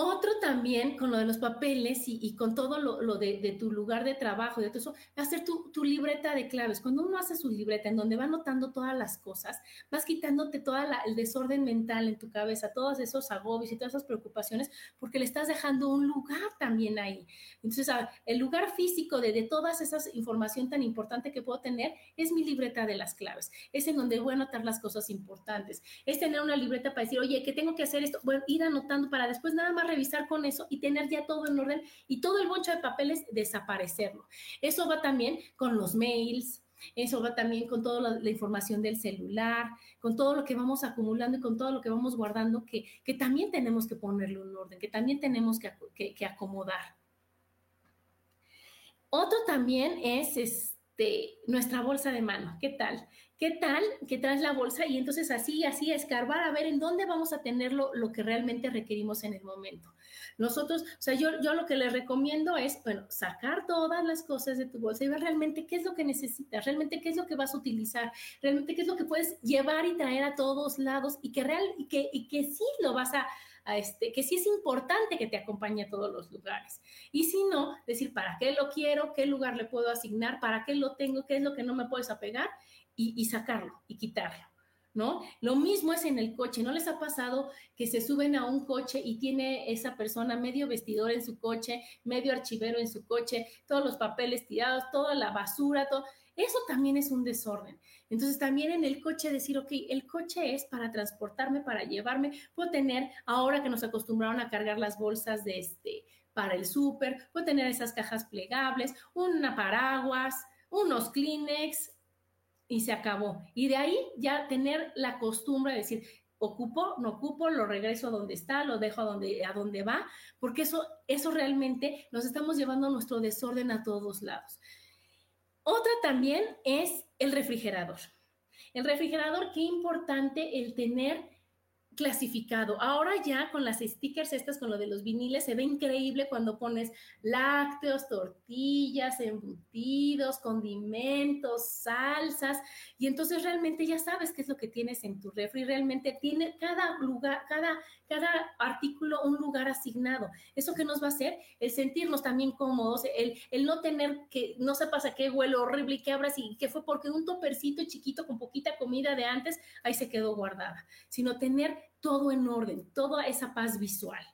Otro también con lo de los papeles y, con todo lo, de, tu lugar de trabajo, de todo eso, a ser tu, libreta de claves. Cuando uno hace su libreta en donde va anotando todas las cosas, vas quitándote todo el desorden mental en tu cabeza, todos esos agobios y todas esas preocupaciones, porque le estás dejando un lugar también ahí. Entonces, el lugar físico de, de todas esas información tan importante que puedo tener es mi libreta de las claves. Es en donde voy a anotar las cosas importantes. Es tener una libreta para decir, oye, ¿qué tengo que hacer esto? Bueno, ir anotando para después nada más revisar con eso y tener ya todo en orden y todo el boncho de papeles desaparecerlo. Eso va también con los mails, eso va también con toda la, información del celular, con todo lo que vamos acumulando y con todo lo que vamos guardando, que, que también tenemos que ponerle un orden, que también tenemos que, que, acomodar. Otro también es este, nuestra bolsa de mano. ¿Qué tal? ¿Qué tal que traes la bolsa y entonces así, así, escarbar a ver en dónde vamos a tener lo, que realmente requerimos en el momento? Nosotros, o sea, yo, yo lo que les recomiendo es, bueno, sacar todas las cosas de tu bolsa y ver realmente qué es lo que necesitas, realmente qué es lo que vas a utilizar, realmente qué es lo que puedes llevar y traer a todos lados y que, real, y que, y que sí lo vas a, este, que sí es importante que te acompañe a todos los lugares. Y si no, decir, ¿para qué lo quiero? ¿Qué lugar le puedo asignar? ¿Para qué lo tengo? ¿Qué es lo que no me puedes apegar? Y, sacarlo y quitarlo. ¿No? Lo mismo es en el coche. ¿No les ha pasado que se suben a un coche y tiene esa persona medio vestidor en su coche, medio archivero en su coche, todos los papeles tirados, toda la basura, todo? Eso también es un desorden. Entonces también en el coche decir, ok, el coche es para transportarme, para llevarme. Puedo tener, ahora que nos acostumbraron a cargar las bolsas de este, para el súper, puedo tener esas cajas plegables, una paraguas, unos Kleenex, y se acabó. Y de ahí ya tener la costumbre de decir, ocupo, no ocupo, lo regreso a donde está, lo dejo a donde, a va, porque eso, eso realmente nos estamos llevando nuestro desorden a todos lados. Otra también es el refrigerador. El refrigerador, qué importante el tener clasificado. Ahora ya con las stickers estas, con lo de los viniles, se ve increíble cuando pones lácteos, tortillas, embutidos, condimentos, salsas, y entonces realmente ya sabes qué es lo que tienes en tu refri. Realmente tiene cada lugar, cada, cada artículo un lugar asignado. ¿Eso qué nos va a hacer? El sentirnos también cómodos, el, el no tener que, no sepas a qué huele horrible y qué abras y que fue porque un topercito chiquito con poquita comida de antes, ahí se quedó guardada, sino tener todo en orden, toda esa paz visual.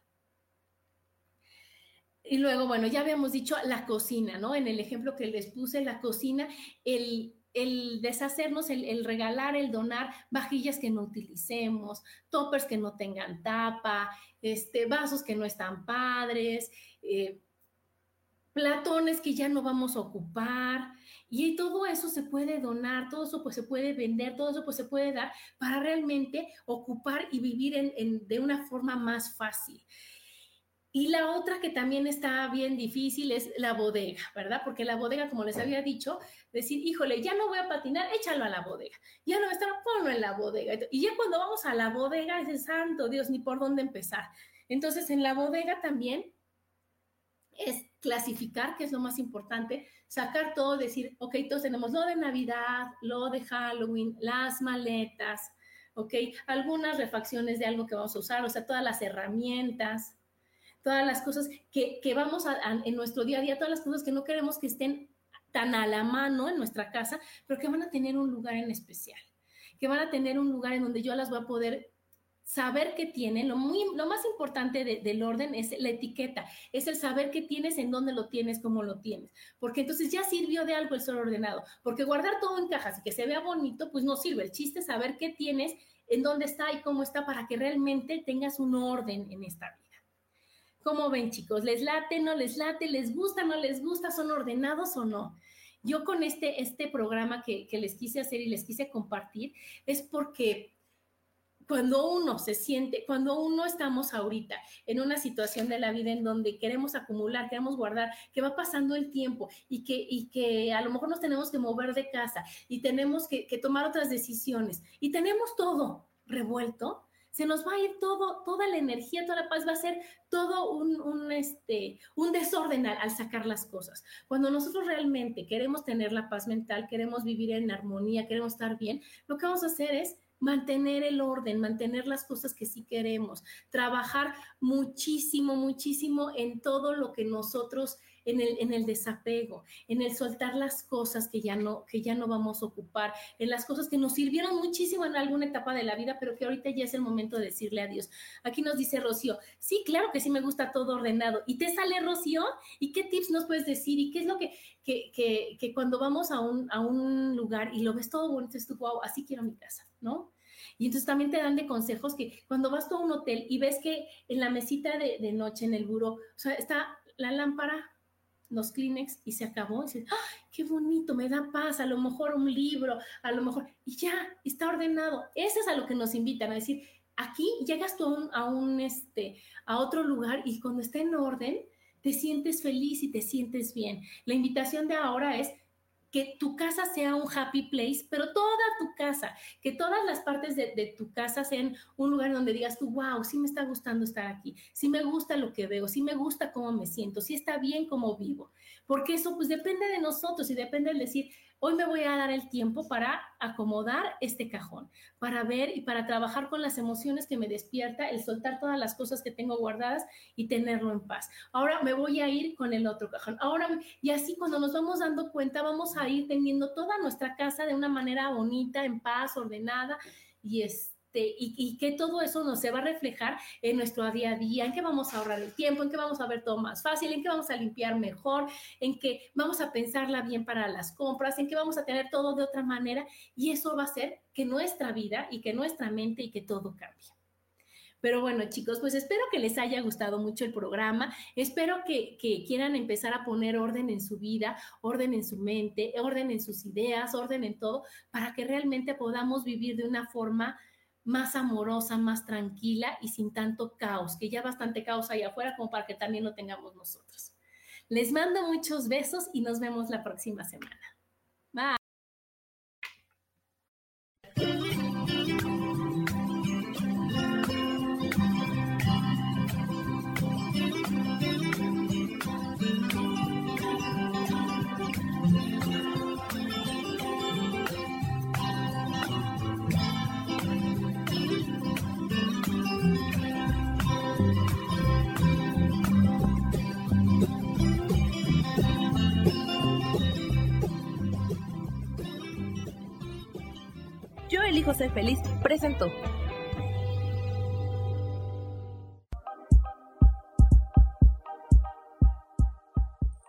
Y luego, bueno, ya habíamos dicho la cocina, ¿no? En el ejemplo que les puse, la cocina, el, deshacernos, el, regalar, el donar vajillas que no utilicemos, toppers que no tengan tapa, este, vasos que no están padres, eh, platones que ya no vamos a ocupar, y todo eso se puede donar, todo eso pues se puede vender, todo eso pues se puede dar para realmente ocupar y vivir en, de una forma más fácil. Y la otra que también está bien difícil es la bodega, ¿verdad? Porque la bodega, como les había dicho, decir, híjole, ya no voy a patinar, échalo a la bodega. Ya no va a ponlo en la bodega. Y ya cuando vamos a la bodega, es el santo Dios, ni por dónde empezar. Entonces, en la bodega también es clasificar, que es lo más importante, sacar todo, decir, ok, todos tenemos lo de Navidad, lo de Halloween, las maletas, ok, algunas refacciones de algo que vamos a usar, o sea, todas las herramientas, todas las cosas que, vamos a, en nuestro día a día, todas las cosas que no queremos que estén tan a la mano en nuestra casa, pero que van a tener un lugar en especial, que van a tener un lugar en donde yo las voy a poder saber qué tienen, lo, muy, lo más importante del orden es la etiqueta, es el saber qué tienes, en dónde lo tienes, cómo lo tienes, porque entonces ya sirvió de algo el ser ordenado, porque guardar todo en cajas y que se vea bonito, pues no sirve, el chiste es saber qué tienes, en dónde está y cómo está para que realmente tengas un orden en esta vida. ¿Cómo ven chicos? ¿Les late, no les late? ¿Les gusta, no les gusta? ¿Son ordenados o no? Yo con este, este programa que, que les quise hacer y les quise compartir es porque cuando uno se siente, cuando uno estamos ahorita en una situación de la vida en donde queremos acumular, queremos guardar, que va pasando el tiempo y que, y que a lo mejor nos tenemos que mover de casa y tenemos que, que tomar otras decisiones y tenemos todo revuelto, se nos va a ir todo, toda la energía, toda la paz, va a ser todo un, un, este, un desorden al, al, sacar las cosas. Cuando nosotros realmente queremos tener la paz mental, queremos vivir en armonía, queremos estar bien, lo que vamos a hacer es mantener el orden, mantener las cosas que sí queremos, trabajar muchísimo, muchísimo en todo lo que nosotros en el, en el desapego, en el soltar las cosas que ya, no, que ya no vamos a ocupar, en las cosas que nos sirvieron muchísimo en alguna etapa de la vida, pero que ahorita ya es el momento de decirle adiós. Aquí nos dice Rocío, sí, claro que sí me gusta todo ordenado. ¿Y te sale Rocío? ¿Y qué tips nos puedes decir? ¿Y qué es lo que, que, que, cuando vamos a un, a un lugar y lo ves todo bonito, es tu, wow, así quiero mi casa, ¿no? Y entonces también te dan de consejos que cuando vas a un hotel y ves que en la mesita de, de noche, en el buró, o sea, está la lámpara los Kleenex y se acabó. Y dices, ¡ay, qué bonito! Me da paz, a lo mejor un libro, a lo mejor, y ya, está ordenado. Eso es a lo que nos invitan a decir, aquí llegas tú a un, a un este, a otro lugar y cuando está en orden, te sientes feliz y te sientes bien. La invitación de ahora es que tu casa sea un happy place, pero toda tu casa, que todas las partes de, tu casa sean un lugar donde digas tú, wow, sí me está gustando estar aquí, sí me gusta lo que veo, sí me gusta cómo me siento, sí está bien cómo vivo, porque eso pues depende de nosotros y depende de decir, Hoy me voy a dar el tiempo para acomodar este cajón, para ver y para trabajar con las emociones que me despierta, el soltar todas las cosas que tengo guardadas y tenerlo en paz. Ahora me voy a ir con el otro cajón. Ahora, y así cuando nos vamos dando cuenta, vamos a ir teniendo toda nuestra casa de una manera bonita, en paz, ordenada y es y, y, que todo eso nos se va a reflejar en nuestro día a día, en que vamos a ahorrar el tiempo, en que vamos a ver todo más fácil, en que vamos a limpiar mejor, en que vamos a pensarla bien para las compras, en que vamos a tener todo de otra manera y eso va a hacer que nuestra vida y que nuestra mente y que todo cambie. Pero bueno, chicos, pues espero que les haya gustado mucho el programa. Espero que, quieran empezar a poner orden en su vida, orden en su mente, orden en sus ideas, orden en todo, para que realmente podamos vivir de una forma más amorosa, más tranquila y sin tanto caos, que ya bastante caos hay afuera como para que también lo tengamos nosotros. Les mando muchos besos y nos vemos la próxima semana.